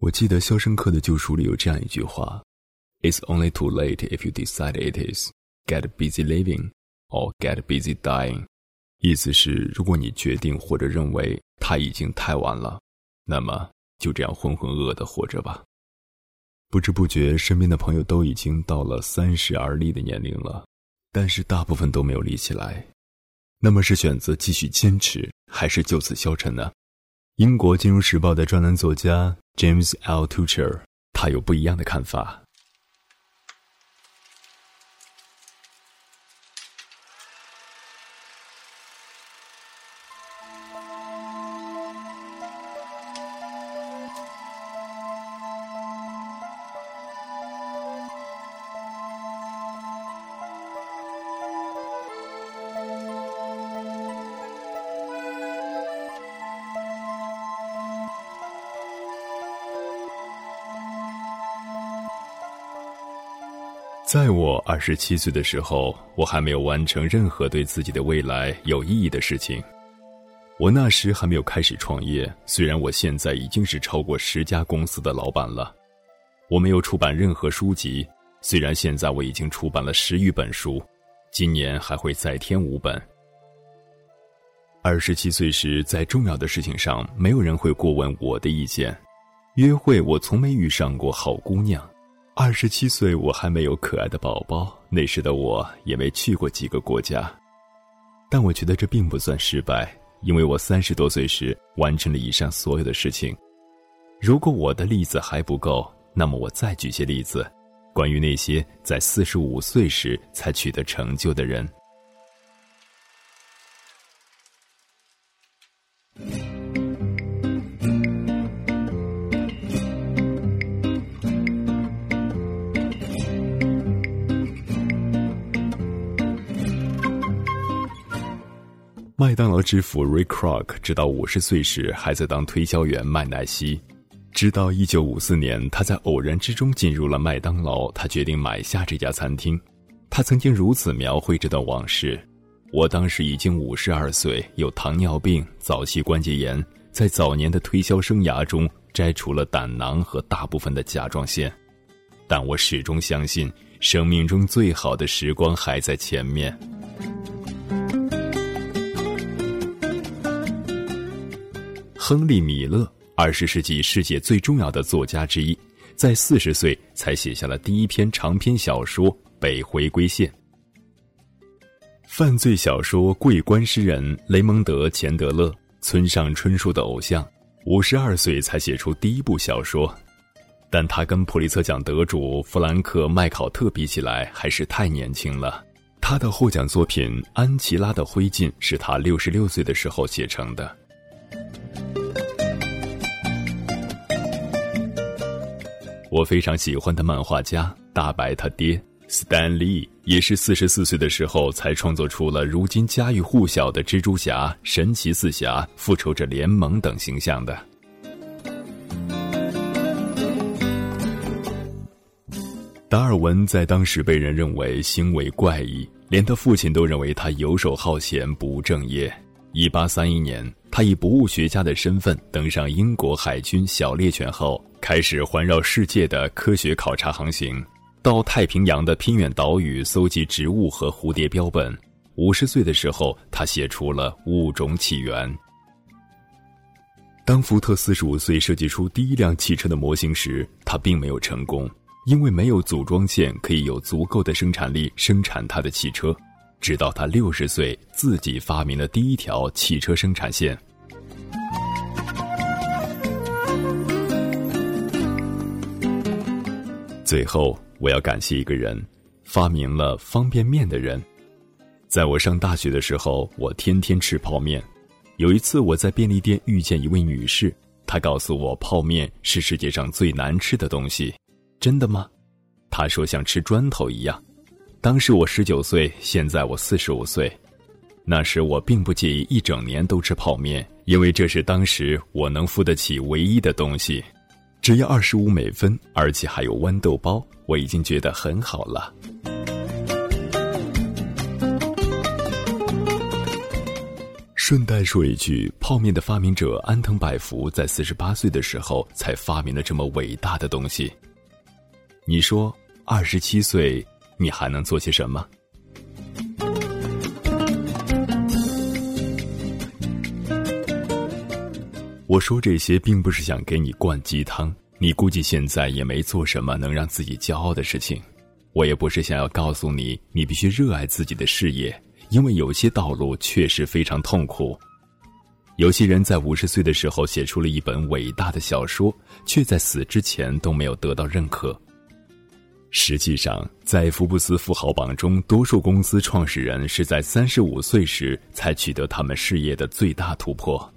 我记得《肖申克的救赎》里有这样一句话：“It's only too late if you decide it is. Get busy living, or get busy dying。”意思是，如果你决定或者认为他已经太晚了，那么就这样浑浑噩噩的活着吧。不知不觉，身边的朋友都已经到了三十而立的年龄了，但是大部分都没有立起来。那么是选择继续坚持，还是就此消沉呢？英国金融时报的专栏作家。James L. Tucher，他有不一样的看法。在我二十七岁的时候，我还没有完成任何对自己的未来有意义的事情。我那时还没有开始创业，虽然我现在已经是超过十家公司的老板了。我没有出版任何书籍，虽然现在我已经出版了十余本书，今年还会再添五本。二十七岁时，在重要的事情上，没有人会过问我的意见。约会，我从没遇上过好姑娘。二十七岁，我还没有可爱的宝宝。那时的我也没去过几个国家，但我觉得这并不算失败，因为我三十多岁时完成了以上所有的事情。如果我的例子还不够，那么我再举些例子，关于那些在四十五岁时才取得成就的人。麦当劳之父 Ray Kroc 直到五十岁时还在当推销员麦奶昔，直到一九五四年，他在偶然之中进入了麦当劳，他决定买下这家餐厅。他曾经如此描绘这段往事：我当时已经五十二岁，有糖尿病、早期关节炎，在早年的推销生涯中摘除了胆囊和大部分的甲状腺，但我始终相信，生命中最好的时光还在前面。亨利·米勒，二十世纪世界最重要的作家之一，在四十岁才写下了第一篇长篇小说《北回归线》。犯罪小说桂冠诗人雷蒙德·钱德勒，村上春树的偶像，五十二岁才写出第一部小说，但他跟普利策奖得主弗兰克·麦考特比起来还是太年轻了。他的获奖作品《安琪拉的灰烬》是他六十六岁的时候写成的。我非常喜欢的漫画家大白他爹斯坦利，也是四十四岁的时候才创作出了如今家喻户晓的蜘蛛侠、神奇四侠、复仇者联盟等形象的。达尔文在当时被人认为行为怪异，连他父亲都认为他游手好闲、不务正业。一八三一年，他以博物学家的身份登上英国海军小猎犬号。开始环绕世界的科学考察航行，到太平洋的偏远岛屿搜集植物和蝴蝶标本。五十岁的时候，他写出了《物种起源》。当福特四十五岁设计出第一辆汽车的模型时，他并没有成功，因为没有组装线可以有足够的生产力生产他的汽车。直到他六十岁，自己发明了第一条汽车生产线。最后，我要感谢一个人，发明了方便面的人。在我上大学的时候，我天天吃泡面。有一次，我在便利店遇见一位女士，她告诉我泡面是世界上最难吃的东西。真的吗？她说像吃砖头一样。当时我十九岁，现在我四十五岁。那时我并不介意一整年都吃泡面，因为这是当时我能付得起唯一的东西。只要二十五美分，而且还有豌豆包，我已经觉得很好了。顺带说一句，泡面的发明者安藤百福在四十八岁的时候才发明了这么伟大的东西。你说，二十七岁你还能做些什么？我说这些并不是想给你灌鸡汤，你估计现在也没做什么能让自己骄傲的事情。我也不是想要告诉你，你必须热爱自己的事业，因为有些道路确实非常痛苦。有些人在五十岁的时候写出了一本伟大的小说，却在死之前都没有得到认可。实际上，在福布斯富豪榜中，多数公司创始人是在三十五岁时才取得他们事业的最大突破。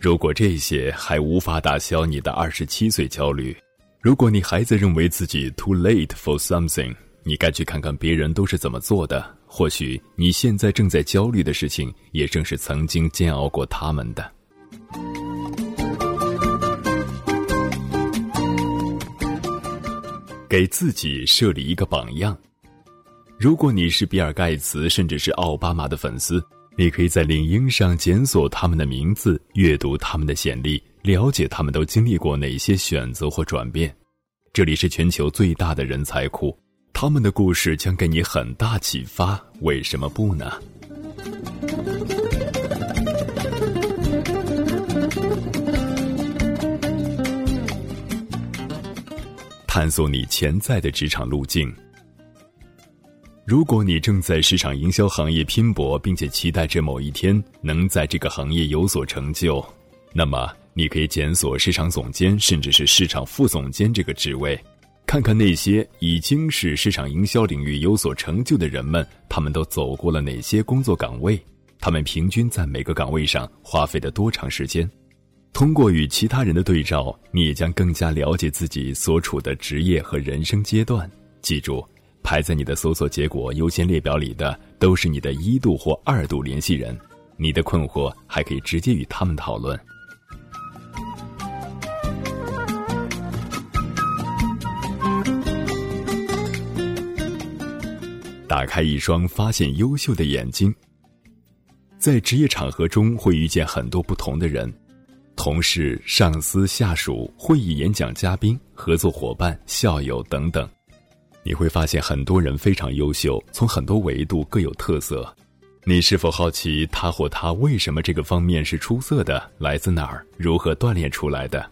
如果这些还无法打消你的二十七岁焦虑，如果你还在认为自己 too late for something，你该去看看别人都是怎么做的。或许你现在正在焦虑的事情，也正是曾经煎熬过他们的。给自己设立一个榜样。如果你是比尔·盖茨，甚至是奥巴马的粉丝。你可以在领英上检索他们的名字，阅读他们的简历，了解他们都经历过哪些选择或转变。这里是全球最大的人才库，他们的故事将给你很大启发。为什么不呢？探索你潜在的职场路径。如果你正在市场营销行业拼搏，并且期待着某一天能在这个行业有所成就，那么你可以检索市场总监，甚至是市场副总监这个职位，看看那些已经是市场营销领域有所成就的人们，他们都走过了哪些工作岗位，他们平均在每个岗位上花费的多长时间。通过与其他人的对照，你也将更加了解自己所处的职业和人生阶段。记住。排在你的搜索结果优先列表里的都是你的一度或二度联系人，你的困惑还可以直接与他们讨论。打开一双发现优秀的眼睛，在职业场合中会遇见很多不同的人，同事、上司、下属、会议演讲嘉宾、合作伙伴、校友等等。你会发现很多人非常优秀，从很多维度各有特色。你是否好奇他或她为什么这个方面是出色的？来自哪儿？如何锻炼出来的？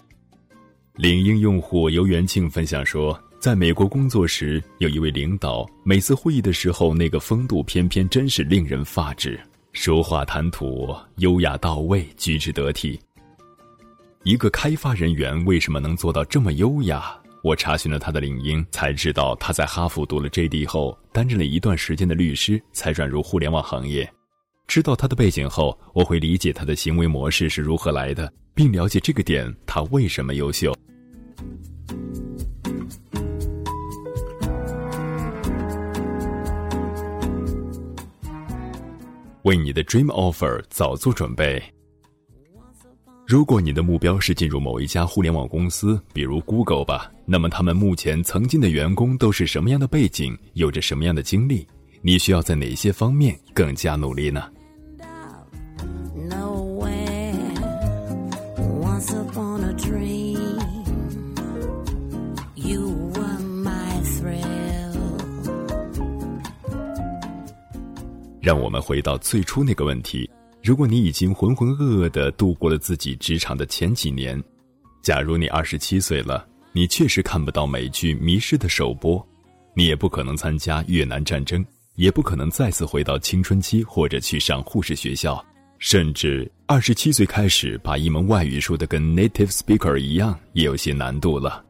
领英用户游元庆分享说，在美国工作时，有一位领导，每次会议的时候，那个风度翩翩，真是令人发指。说话谈吐优雅到位，举止得体。一个开发人员为什么能做到这么优雅？我查询了他的领英，才知道他在哈佛读了 J.D. 后，担任了一段时间的律师，才转入互联网行业。知道他的背景后，我会理解他的行为模式是如何来的，并了解这个点他为什么优秀。为你的 Dream Offer 早做准备。如果你的目标是进入某一家互联网公司，比如 Google 吧，那么他们目前曾经的员工都是什么样的背景，有着什么样的经历？你需要在哪些方面更加努力呢？让我们回到最初那个问题。如果你已经浑浑噩噩的度过了自己职场的前几年，假如你二十七岁了，你确实看不到美剧《迷失》的首播，你也不可能参加越南战争，也不可能再次回到青春期或者去上护士学校，甚至二十七岁开始把一门外语说的跟 native speaker 一样，也有些难度了。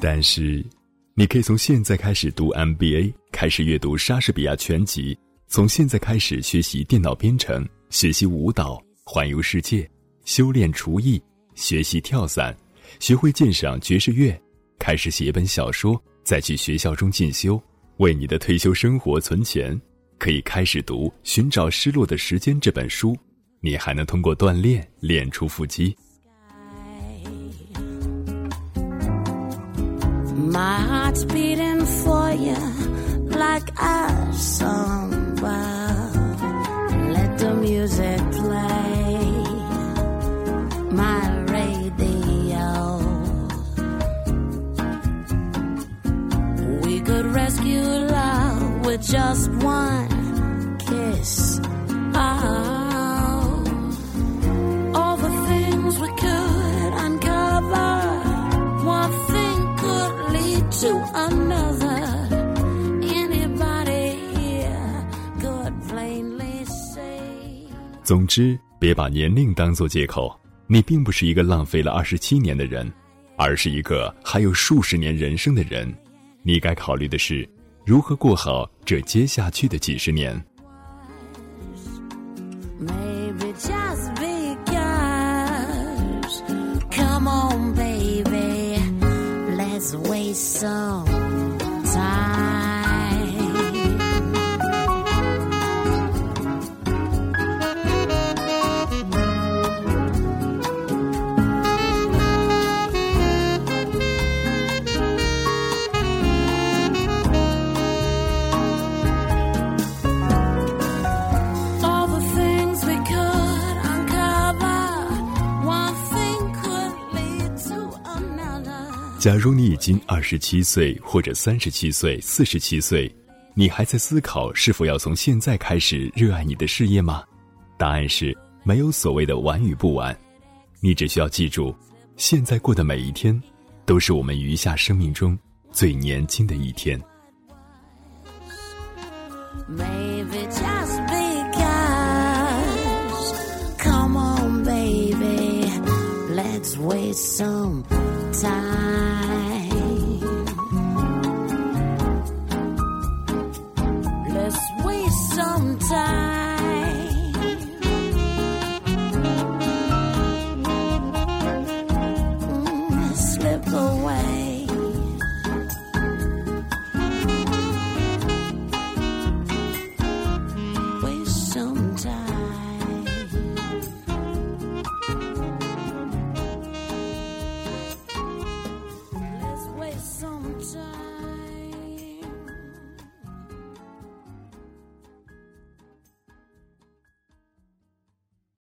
但是，你可以从现在开始读 MBA，开始阅读莎士比亚全集；从现在开始学习电脑编程，学习舞蹈，环游世界，修炼厨艺，学习跳伞，学会鉴赏爵士乐，开始写一本小说，再去学校中进修，为你的退休生活存钱。可以开始读《寻找失落的时间》这本书，你还能通过锻炼练出腹肌。My heart's beating for you like a samba. Let the music play. My radio. We could rescue love with just one kiss. Oh, to another. Anybody here god plainly say. 总之，别把年龄当做借口。你并不是一个浪费了二十七年的人，而是一个还有数十年人生的人。你该考虑的是，如何过好这接下去的几十年。假如你已经二十七岁，或者三十七岁、四十七岁，你还在思考是否要从现在开始热爱你的事业吗？答案是没有所谓的晚与不晚，你只需要记住，现在过的每一天，都是我们余下生命中最年轻的一天。Maybe just because. Come on, baby. Let's waste some time.